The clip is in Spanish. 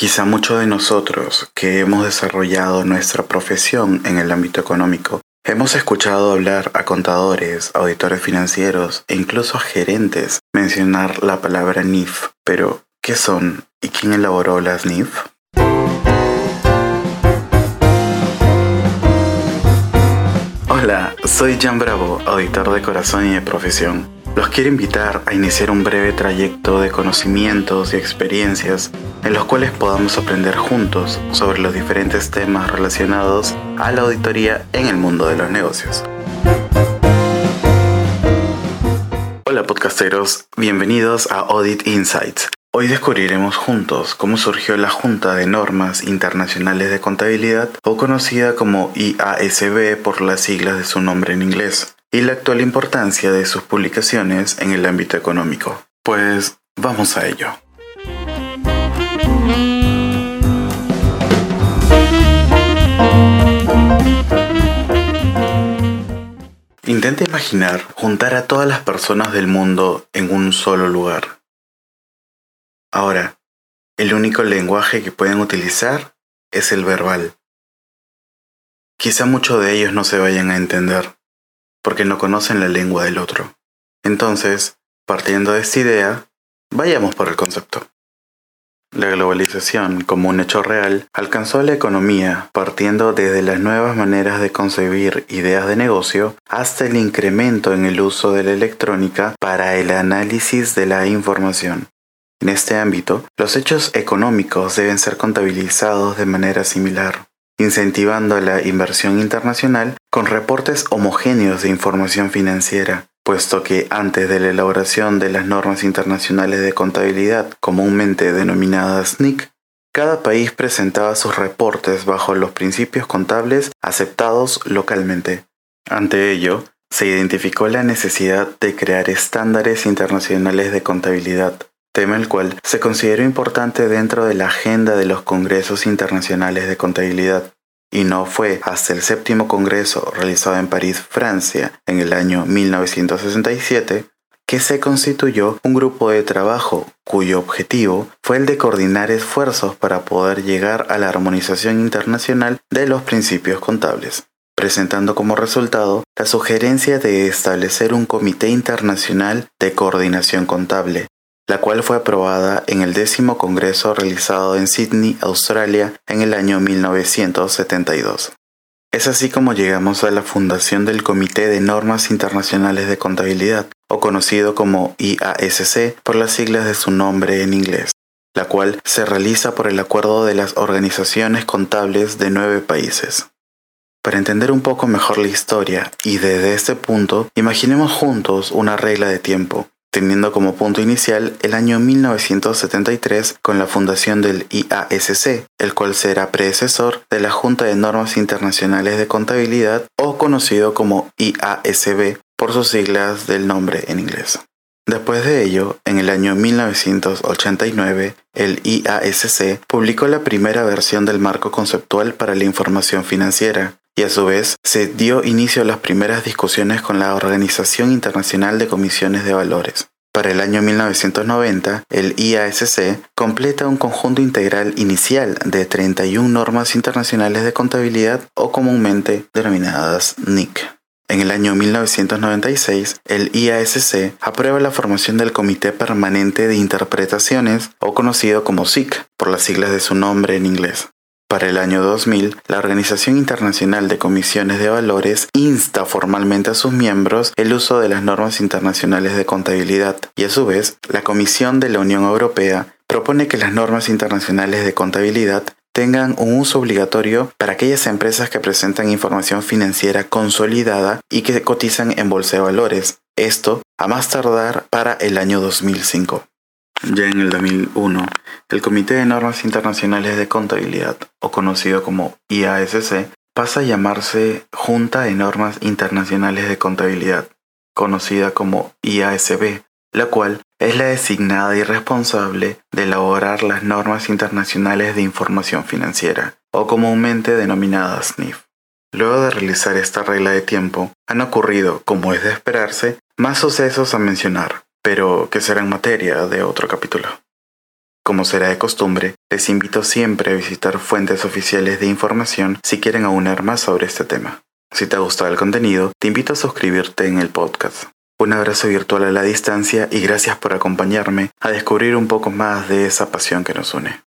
Quizá muchos de nosotros que hemos desarrollado nuestra profesión en el ámbito económico hemos escuchado hablar a contadores, auditores financieros e incluso a gerentes mencionar la palabra NIF, pero ¿qué son y quién elaboró las NIF? Hola, soy Jan Bravo, auditor de corazón y de profesión. Los quiero invitar a iniciar un breve trayecto de conocimientos y experiencias en los cuales podamos aprender juntos sobre los diferentes temas relacionados a la auditoría en el mundo de los negocios. Hola podcasteros, bienvenidos a Audit Insights. Hoy descubriremos juntos cómo surgió la Junta de Normas Internacionales de Contabilidad o conocida como IASB por las siglas de su nombre en inglés y la actual importancia de sus publicaciones en el ámbito económico. Pues vamos a ello. Intenta imaginar juntar a todas las personas del mundo en un solo lugar. Ahora, el único lenguaje que pueden utilizar es el verbal. Quizá muchos de ellos no se vayan a entender porque no conocen la lengua del otro. Entonces, partiendo de esta idea, vayamos por el concepto. La globalización, como un hecho real, alcanzó a la economía partiendo desde las nuevas maneras de concebir ideas de negocio hasta el incremento en el uso de la electrónica para el análisis de la información. En este ámbito, los hechos económicos deben ser contabilizados de manera similar incentivando la inversión internacional con reportes homogéneos de información financiera, puesto que antes de la elaboración de las normas internacionales de contabilidad, comúnmente denominadas NIC, cada país presentaba sus reportes bajo los principios contables aceptados localmente. Ante ello, se identificó la necesidad de crear estándares internacionales de contabilidad, tema el cual se consideró importante dentro de la agenda de los congresos internacionales de contabilidad. Y no fue hasta el séptimo congreso realizado en París, Francia, en el año 1967, que se constituyó un grupo de trabajo cuyo objetivo fue el de coordinar esfuerzos para poder llegar a la armonización internacional de los principios contables, presentando como resultado la sugerencia de establecer un Comité Internacional de Coordinación Contable, la cual fue aprobada en el décimo Congreso realizado en Sydney, Australia, en el año 1972. Es así como llegamos a la fundación del Comité de Normas Internacionales de Contabilidad, o conocido como IASC por las siglas de su nombre en inglés, la cual se realiza por el acuerdo de las organizaciones contables de nueve países. Para entender un poco mejor la historia y desde este punto, imaginemos juntos una regla de tiempo, teniendo como punto inicial el año 1973 con la fundación del IASC, el cual será predecesor de la Junta de Normas Internacionales de Contabilidad o conocido como IASB por sus siglas del nombre en inglés. Después de ello, en el año 1989, el IASC publicó la primera versión del marco conceptual para la información financiera, y a su vez se dio inicio a las primeras discusiones con la Organización Internacional de Comisiones de Valores. Para el año 1990, el IASC completa un conjunto integral inicial de 31 normas internacionales de contabilidad o comúnmente denominadas NIC. En el año 1996, el IASC aprueba la formación del Comité Permanente de Interpretaciones, o conocido como SIC, por las siglas de su nombre en inglés. Para el año 2000, la Organización Internacional de Comisiones de Valores insta formalmente a sus miembros el uso de las normas internacionales de contabilidad y a su vez, la Comisión de la Unión Europea propone que las normas internacionales de contabilidad tengan un uso obligatorio para aquellas empresas que presentan información financiera consolidada y que cotizan en bolsa de valores. Esto a más tardar para el año 2005. Ya en el 2001, el Comité de Normas Internacionales de Contabilidad, o conocido como IASC, pasa a llamarse Junta de Normas Internacionales de Contabilidad, conocida como IASB, la cual es la designada y responsable de elaborar las normas internacionales de información financiera, o comúnmente denominadas NIF. Luego de realizar esta regla de tiempo, han ocurrido, como es de esperarse, más sucesos a mencionar, pero que será en materia de otro capítulo. Como será de costumbre, les invito siempre a visitar fuentes oficiales de información si quieren aunar más sobre este tema. Si te ha gustado el contenido, te invito a suscribirte en el podcast. Un abrazo virtual a la distancia y gracias por acompañarme a descubrir un poco más de esa pasión que nos une.